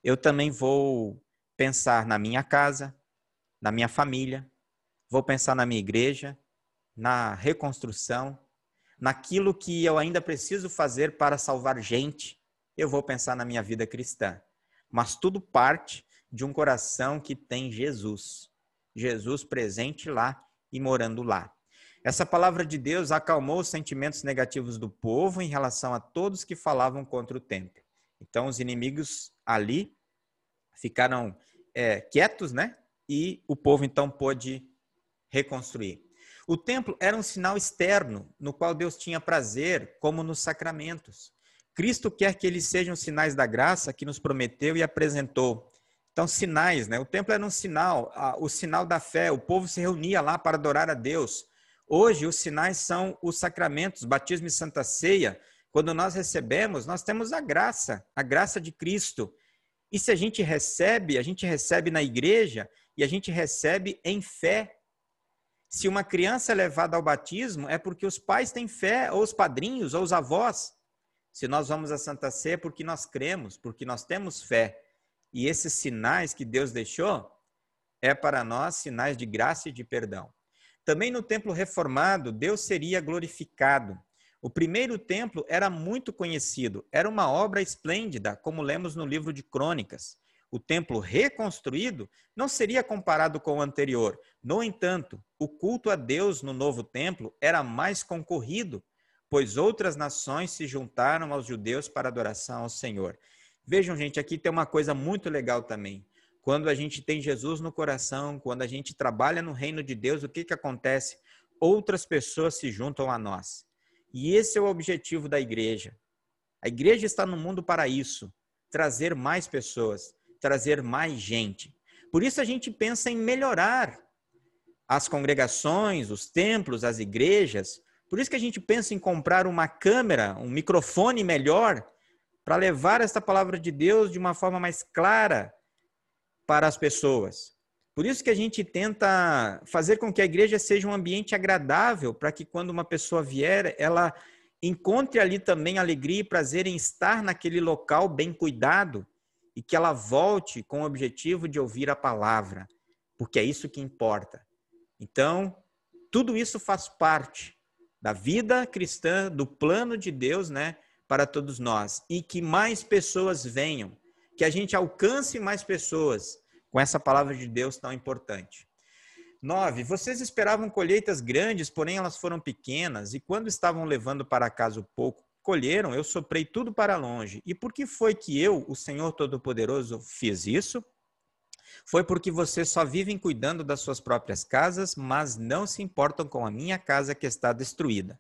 eu também vou pensar na minha casa, na minha família, vou pensar na minha igreja, na reconstrução, naquilo que eu ainda preciso fazer para salvar gente, eu vou pensar na minha vida cristã. Mas tudo parte de um coração que tem Jesus. Jesus presente lá e morando lá. Essa palavra de Deus acalmou os sentimentos negativos do povo em relação a todos que falavam contra o templo. Então, os inimigos ali ficaram é, quietos, né? E o povo então pôde reconstruir. O templo era um sinal externo no qual Deus tinha prazer, como nos sacramentos. Cristo quer que eles sejam sinais da graça que nos prometeu e apresentou. Então, sinais, né? O templo era um sinal, o sinal da fé. O povo se reunia lá para adorar a Deus. Hoje, os sinais são os sacramentos, batismo e santa ceia. Quando nós recebemos, nós temos a graça, a graça de Cristo. E se a gente recebe, a gente recebe na igreja e a gente recebe em fé. Se uma criança é levada ao batismo, é porque os pais têm fé, ou os padrinhos, ou os avós. Se nós vamos à Santa Ceia, é porque nós cremos, porque nós temos fé. E esses sinais que Deus deixou é para nós sinais de graça e de perdão. Também no templo reformado, Deus seria glorificado. O primeiro templo era muito conhecido, era uma obra esplêndida, como lemos no livro de Crônicas. O templo reconstruído não seria comparado com o anterior. No entanto, o culto a Deus no novo templo era mais concorrido, pois outras nações se juntaram aos judeus para adoração ao Senhor. Vejam, gente, aqui tem uma coisa muito legal também. Quando a gente tem Jesus no coração, quando a gente trabalha no reino de Deus, o que, que acontece? Outras pessoas se juntam a nós. E esse é o objetivo da igreja. A igreja está no mundo para isso trazer mais pessoas, trazer mais gente. Por isso a gente pensa em melhorar as congregações, os templos, as igrejas, por isso que a gente pensa em comprar uma câmera, um microfone melhor, para levar esta palavra de Deus de uma forma mais clara para as pessoas. Por isso que a gente tenta fazer com que a igreja seja um ambiente agradável, para que quando uma pessoa vier, ela encontre ali também alegria e prazer em estar naquele local bem cuidado e que ela volte com o objetivo de ouvir a palavra, porque é isso que importa. Então, tudo isso faz parte da vida cristã, do plano de Deus, né, para todos nós. E que mais pessoas venham, que a gente alcance mais pessoas com essa palavra de Deus tão importante. Nove, vocês esperavam colheitas grandes, porém elas foram pequenas, e quando estavam levando para casa o pouco eu soprei tudo para longe. E por que foi que eu, o Senhor Todo-Poderoso, fiz isso? Foi porque vocês só vivem cuidando das suas próprias casas, mas não se importam com a minha casa que está destruída.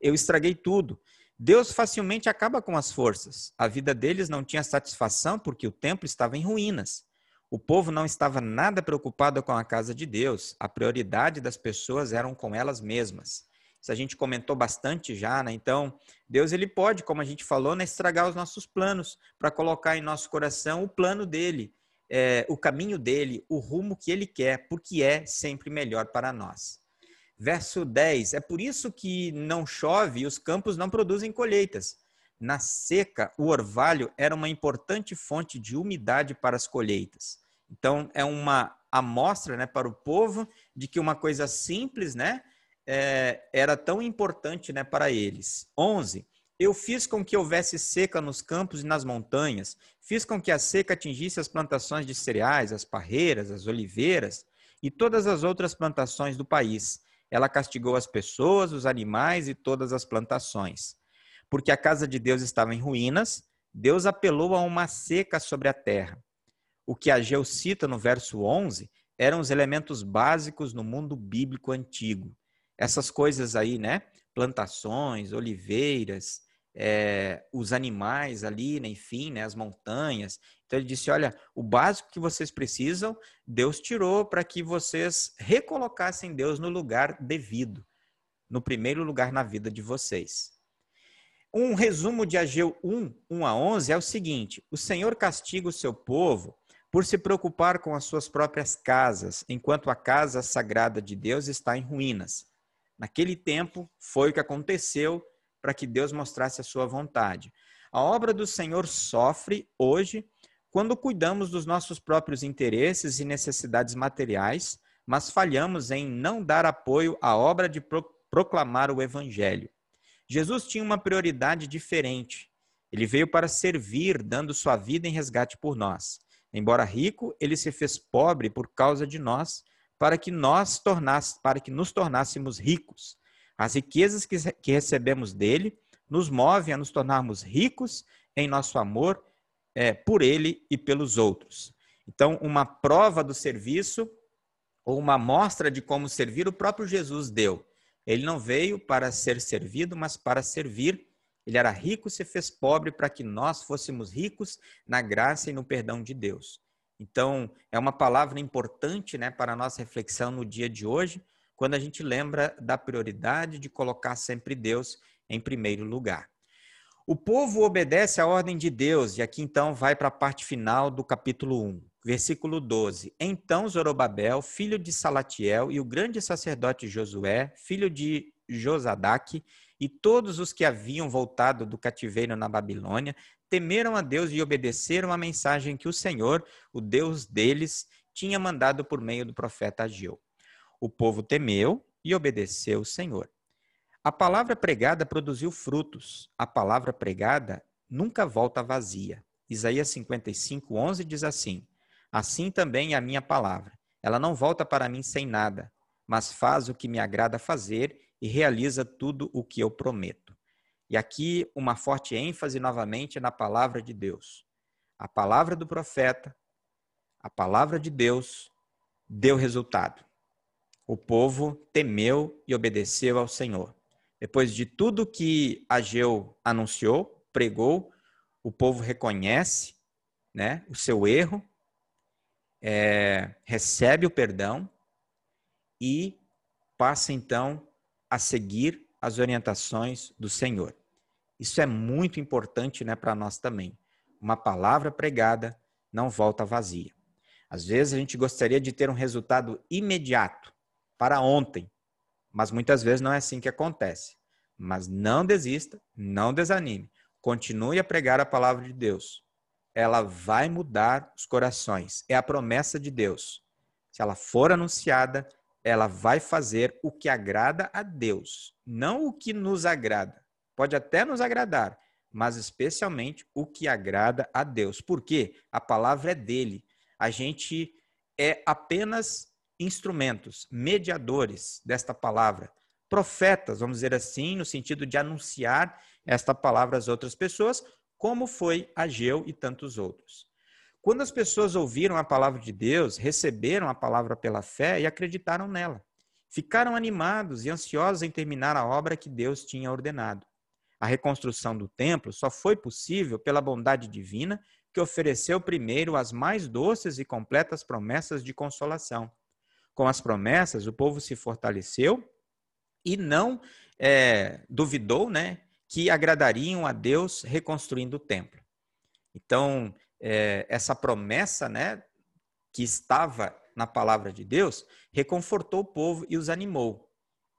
Eu estraguei tudo. Deus facilmente acaba com as forças. A vida deles não tinha satisfação porque o templo estava em ruínas. O povo não estava nada preocupado com a casa de Deus. A prioridade das pessoas eram com elas mesmas. A gente comentou bastante já, né? Então, Deus ele pode, como a gente falou, né, estragar os nossos planos para colocar em nosso coração o plano dele é, o caminho dele, o rumo que ele quer, porque é sempre melhor para nós. Verso 10: É por isso que não chove e os campos não produzem colheitas. Na seca, o orvalho era uma importante fonte de umidade para as colheitas. Então, é uma amostra né, para o povo de que uma coisa simples né, é, era tão importante né, para eles. 11. Eu fiz com que houvesse seca nos campos e nas montanhas, fiz com que a seca atingisse as plantações de cereais, as parreiras, as oliveiras e todas as outras plantações do país. Ela castigou as pessoas, os animais e todas as plantações. Porque a casa de Deus estava em ruínas, Deus apelou a uma seca sobre a terra. O que Ageu cita no verso 11 eram os elementos básicos no mundo bíblico antigo. Essas coisas aí, né? Plantações, oliveiras, é, os animais ali, né, enfim, né, as montanhas. Então ele disse: olha, o básico que vocês precisam, Deus tirou para que vocês recolocassem Deus no lugar devido, no primeiro lugar na vida de vocês. Um resumo de Ageu 1, 1 a 11 é o seguinte: o Senhor castiga o seu povo por se preocupar com as suas próprias casas, enquanto a casa sagrada de Deus está em ruínas. Naquele tempo foi o que aconteceu para que Deus mostrasse a sua vontade. A obra do Senhor sofre hoje quando cuidamos dos nossos próprios interesses e necessidades materiais, mas falhamos em não dar apoio à obra de proclamar o evangelho. Jesus tinha uma prioridade diferente. Ele veio para servir, dando sua vida em resgate por nós. Embora rico, ele se fez pobre por causa de nós, para que nós tornasse, para que nos tornássemos ricos. As riquezas que, que recebemos dele nos movem a nos tornarmos ricos em nosso amor é, por ele e pelos outros. Então, uma prova do serviço ou uma mostra de como servir o próprio Jesus deu. Ele não veio para ser servido, mas para servir. Ele era rico, se fez pobre para que nós fôssemos ricos na graça e no perdão de Deus. Então, é uma palavra importante né, para a nossa reflexão no dia de hoje, quando a gente lembra da prioridade de colocar sempre Deus em primeiro lugar. O povo obedece à ordem de Deus, e aqui então vai para a parte final do capítulo 1, versículo 12. Então Zorobabel, filho de Salatiel, e o grande sacerdote Josué, filho de Josadaque, e todos os que haviam voltado do cativeiro na Babilônia, temeram a Deus e obedeceram à mensagem que o Senhor, o Deus deles, tinha mandado por meio do profeta Ageu. O povo temeu e obedeceu o Senhor. A palavra pregada produziu frutos. A palavra pregada nunca volta vazia. Isaías 55, 11 diz assim: Assim também é a minha palavra. Ela não volta para mim sem nada, mas faz o que me agrada fazer e realiza tudo o que eu prometo. E aqui uma forte ênfase novamente na palavra de Deus. A palavra do profeta, a palavra de Deus deu resultado o povo temeu e obedeceu ao Senhor. Depois de tudo que Ageu anunciou, pregou, o povo reconhece né, o seu erro, é, recebe o perdão e passa então a seguir as orientações do Senhor. Isso é muito importante né, para nós também. Uma palavra pregada não volta vazia. Às vezes a gente gostaria de ter um resultado imediato, para ontem. Mas muitas vezes não é assim que acontece. Mas não desista, não desanime. Continue a pregar a palavra de Deus. Ela vai mudar os corações. É a promessa de Deus. Se ela for anunciada, ela vai fazer o que agrada a Deus, não o que nos agrada. Pode até nos agradar, mas especialmente o que agrada a Deus. Porque a palavra é dele. A gente é apenas instrumentos, mediadores desta palavra, profetas, vamos dizer assim, no sentido de anunciar esta palavra às outras pessoas, como foi Ageu e tantos outros. Quando as pessoas ouviram a palavra de Deus, receberam a palavra pela fé e acreditaram nela. Ficaram animados e ansiosos em terminar a obra que Deus tinha ordenado. A reconstrução do templo só foi possível pela bondade divina que ofereceu primeiro as mais doces e completas promessas de consolação com as promessas, o povo se fortaleceu e não é, duvidou né, que agradariam a Deus reconstruindo o templo. Então, é, essa promessa né, que estava na palavra de Deus reconfortou o povo e os animou.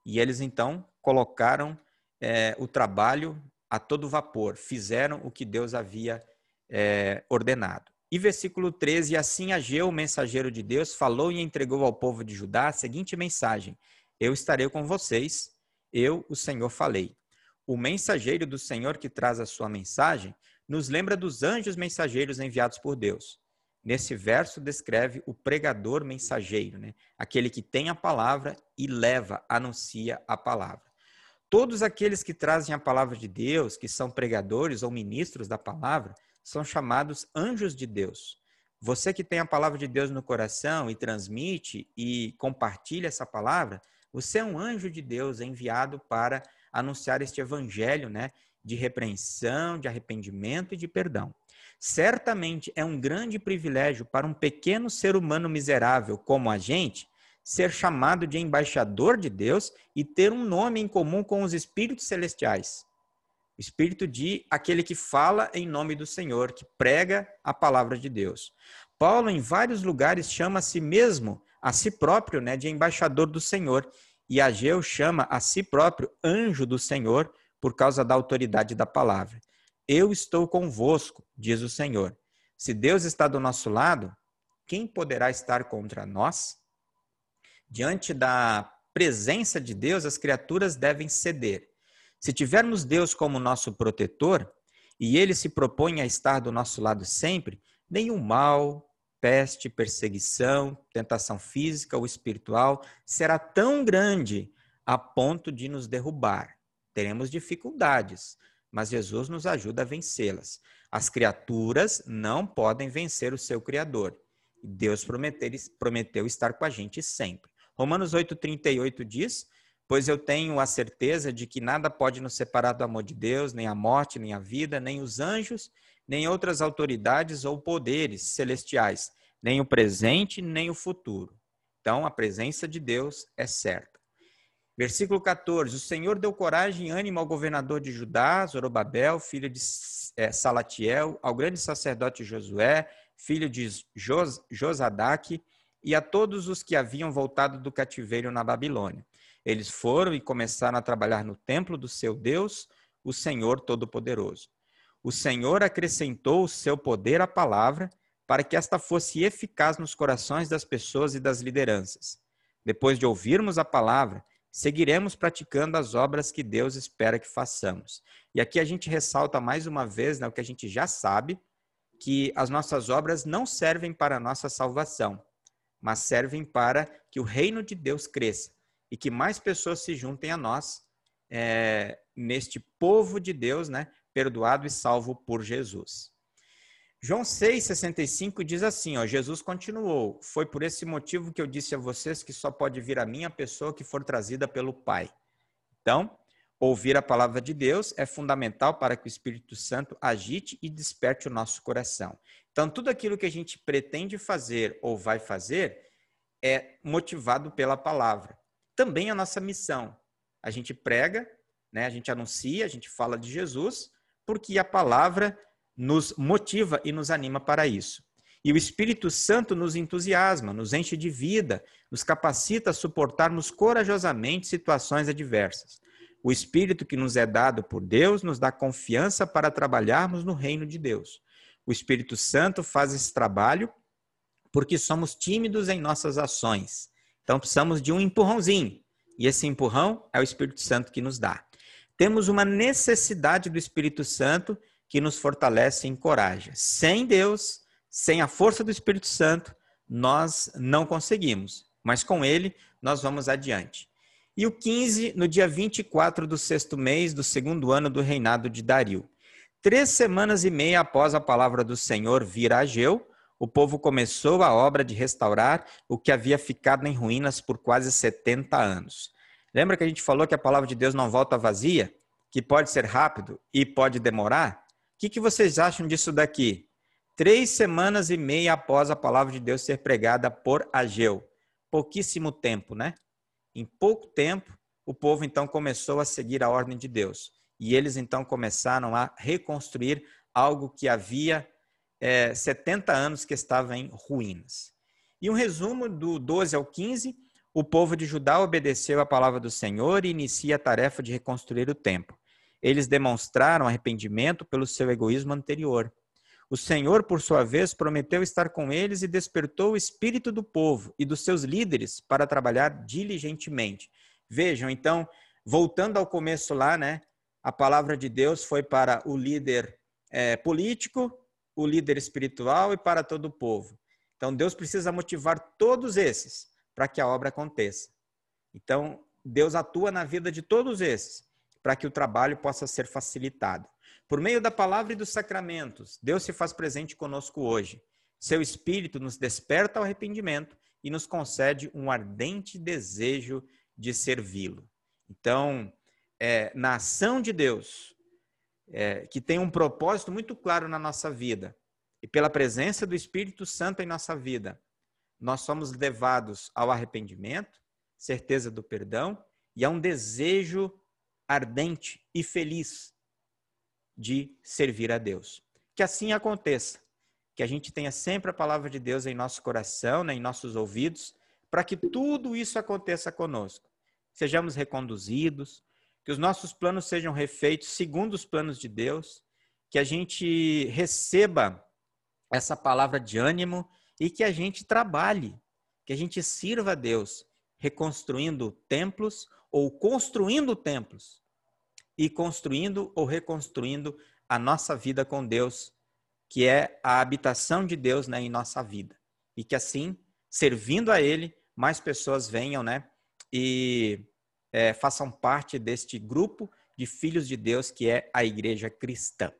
E eles então colocaram é, o trabalho a todo vapor, fizeram o que Deus havia é, ordenado. E versículo 13: Assim Ageu, o mensageiro de Deus, falou e entregou ao povo de Judá a seguinte mensagem: Eu estarei com vocês, eu, o Senhor, falei. O mensageiro do Senhor que traz a sua mensagem nos lembra dos anjos mensageiros enviados por Deus. Nesse verso descreve o pregador mensageiro, né? aquele que tem a palavra e leva, anuncia a palavra. Todos aqueles que trazem a palavra de Deus, que são pregadores ou ministros da palavra, são chamados anjos de Deus. Você que tem a palavra de Deus no coração e transmite e compartilha essa palavra, você é um anjo de Deus enviado para anunciar este evangelho, né, de repreensão, de arrependimento e de perdão. Certamente é um grande privilégio para um pequeno ser humano miserável como a gente ser chamado de embaixador de Deus e ter um nome em comum com os espíritos celestiais. O espírito de aquele que fala em nome do Senhor, que prega a palavra de Deus. Paulo, em vários lugares, chama a si mesmo, a si próprio, né, de embaixador do Senhor. E Ageu chama a si próprio anjo do Senhor, por causa da autoridade da palavra. Eu estou convosco, diz o Senhor. Se Deus está do nosso lado, quem poderá estar contra nós? Diante da presença de Deus, as criaturas devem ceder. Se tivermos Deus como nosso protetor, e ele se propõe a estar do nosso lado sempre, nenhum mal, peste, perseguição, tentação física ou espiritual, será tão grande a ponto de nos derrubar. Teremos dificuldades, mas Jesus nos ajuda a vencê-las. As criaturas não podem vencer o seu Criador. Deus prometeu, prometeu estar com a gente sempre. Romanos 8,38 diz: Pois eu tenho a certeza de que nada pode nos separar do amor de Deus, nem a morte, nem a vida, nem os anjos, nem outras autoridades ou poderes celestiais, nem o presente, nem o futuro. Então, a presença de Deus é certa. Versículo 14: O Senhor deu coragem e ânimo ao governador de Judá, Zorobabel, filho de é, Salatiel, ao grande sacerdote Josué, filho de Jos, Josadaque, e a todos os que haviam voltado do cativeiro na Babilônia. Eles foram e começaram a trabalhar no templo do seu Deus, o Senhor Todo-Poderoso. O Senhor acrescentou o seu poder à palavra para que esta fosse eficaz nos corações das pessoas e das lideranças. Depois de ouvirmos a palavra, seguiremos praticando as obras que Deus espera que façamos. E aqui a gente ressalta mais uma vez né, o que a gente já sabe, que as nossas obras não servem para a nossa salvação, mas servem para que o reino de Deus cresça e que mais pessoas se juntem a nós é, neste povo de Deus, né, perdoado e salvo por Jesus. João 6,65 diz assim: ó, Jesus continuou: Foi por esse motivo que eu disse a vocês que só pode vir a mim a pessoa que for trazida pelo Pai. Então, Ouvir a palavra de Deus é fundamental para que o Espírito Santo agite e desperte o nosso coração. Então, tudo aquilo que a gente pretende fazer ou vai fazer é motivado pela palavra. Também a nossa missão. A gente prega, né? a gente anuncia, a gente fala de Jesus, porque a palavra nos motiva e nos anima para isso. E o Espírito Santo nos entusiasma, nos enche de vida, nos capacita a suportarmos corajosamente situações adversas. O Espírito que nos é dado por Deus nos dá confiança para trabalharmos no reino de Deus. O Espírito Santo faz esse trabalho porque somos tímidos em nossas ações. Então precisamos de um empurrãozinho. E esse empurrão é o Espírito Santo que nos dá. Temos uma necessidade do Espírito Santo que nos fortalece e encoraja. Sem Deus, sem a força do Espírito Santo, nós não conseguimos, mas com ele nós vamos adiante. E o 15, no dia 24 do sexto mês do segundo ano do reinado de Dario. Três semanas e meia após a palavra do Senhor vir a Ageu, o povo começou a obra de restaurar o que havia ficado em ruínas por quase 70 anos. Lembra que a gente falou que a palavra de Deus não volta vazia? Que pode ser rápido e pode demorar? O que, que vocês acham disso daqui? Três semanas e meia após a palavra de Deus ser pregada por Ageu. Pouquíssimo tempo, né? Em pouco tempo, o povo então começou a seguir a ordem de Deus. E eles então começaram a reconstruir algo que havia é, 70 anos que estava em ruínas. E um resumo do 12 ao 15: o povo de Judá obedeceu a palavra do Senhor e inicia a tarefa de reconstruir o templo. Eles demonstraram arrependimento pelo seu egoísmo anterior. O Senhor, por sua vez, prometeu estar com eles e despertou o espírito do povo e dos seus líderes para trabalhar diligentemente. Vejam, então, voltando ao começo lá, né? A palavra de Deus foi para o líder é, político, o líder espiritual e para todo o povo. Então, Deus precisa motivar todos esses para que a obra aconteça. Então, Deus atua na vida de todos esses para que o trabalho possa ser facilitado. Por meio da palavra e dos sacramentos, Deus se faz presente conosco hoje. Seu Espírito nos desperta ao arrependimento e nos concede um ardente desejo de servi-lo. Então, é, na ação de Deus, é, que tem um propósito muito claro na nossa vida, e pela presença do Espírito Santo em nossa vida, nós somos levados ao arrependimento, certeza do perdão e a um desejo ardente e feliz de servir a Deus. Que assim aconteça, que a gente tenha sempre a palavra de Deus em nosso coração, né, em nossos ouvidos, para que tudo isso aconteça conosco. Sejamos reconduzidos, que os nossos planos sejam refeitos segundo os planos de Deus, que a gente receba essa palavra de ânimo e que a gente trabalhe, que a gente sirva a Deus, reconstruindo templos ou construindo templos e construindo ou reconstruindo a nossa vida com Deus, que é a habitação de Deus né, em nossa vida. e que assim, servindo a Ele, mais pessoas venham, né? E é, façam parte deste grupo de filhos de Deus que é a Igreja Cristã.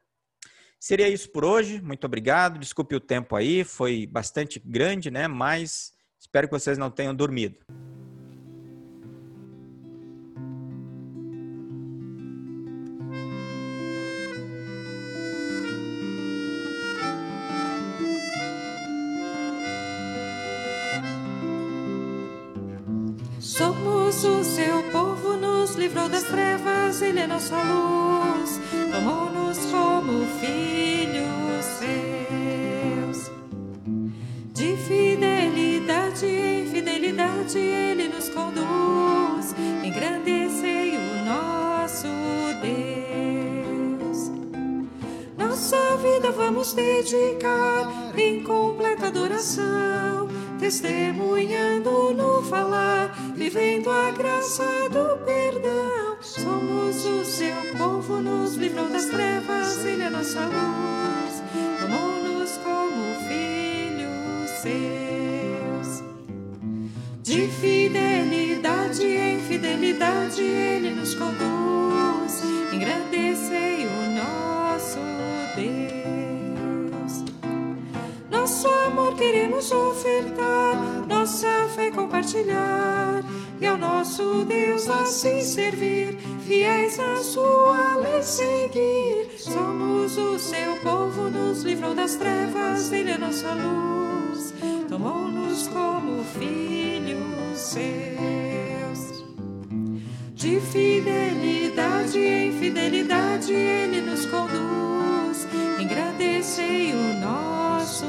Seria isso por hoje. Muito obrigado. Desculpe o tempo aí, foi bastante grande, né? Mas espero que vocês não tenham dormido. Das trevas, ele é nossa luz, tomou-nos como filhos seus. De fidelidade em fidelidade, ele nos conduz, engrandecei o nosso Deus. Nossa vida vamos dedicar em completa adoração testemunhando no falar, vivendo a graça do perdão. Somos o seu povo, nos livrou das trevas, ele é nossa luz, tomou-nos como filhos seus. De fidelidade em fidelidade, ele nos conduz, engrandecei o nosso Deus. Nosso amor queremos ofertar, nossa fé compartilhar e ao nosso Deus assim servir, fiéis a sua lei seguir. Somos o seu povo, nos livrou das trevas, ele é nossa luz, tomou-nos como filhos seus. De fidelidade em fidelidade, ele nos conduz, engrandecei o nosso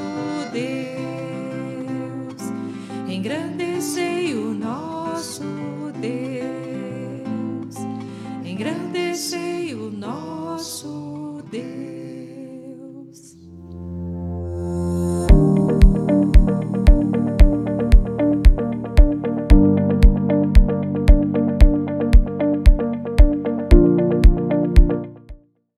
Deus, engrandecei o nosso Deus, engrandecei o nosso Deus.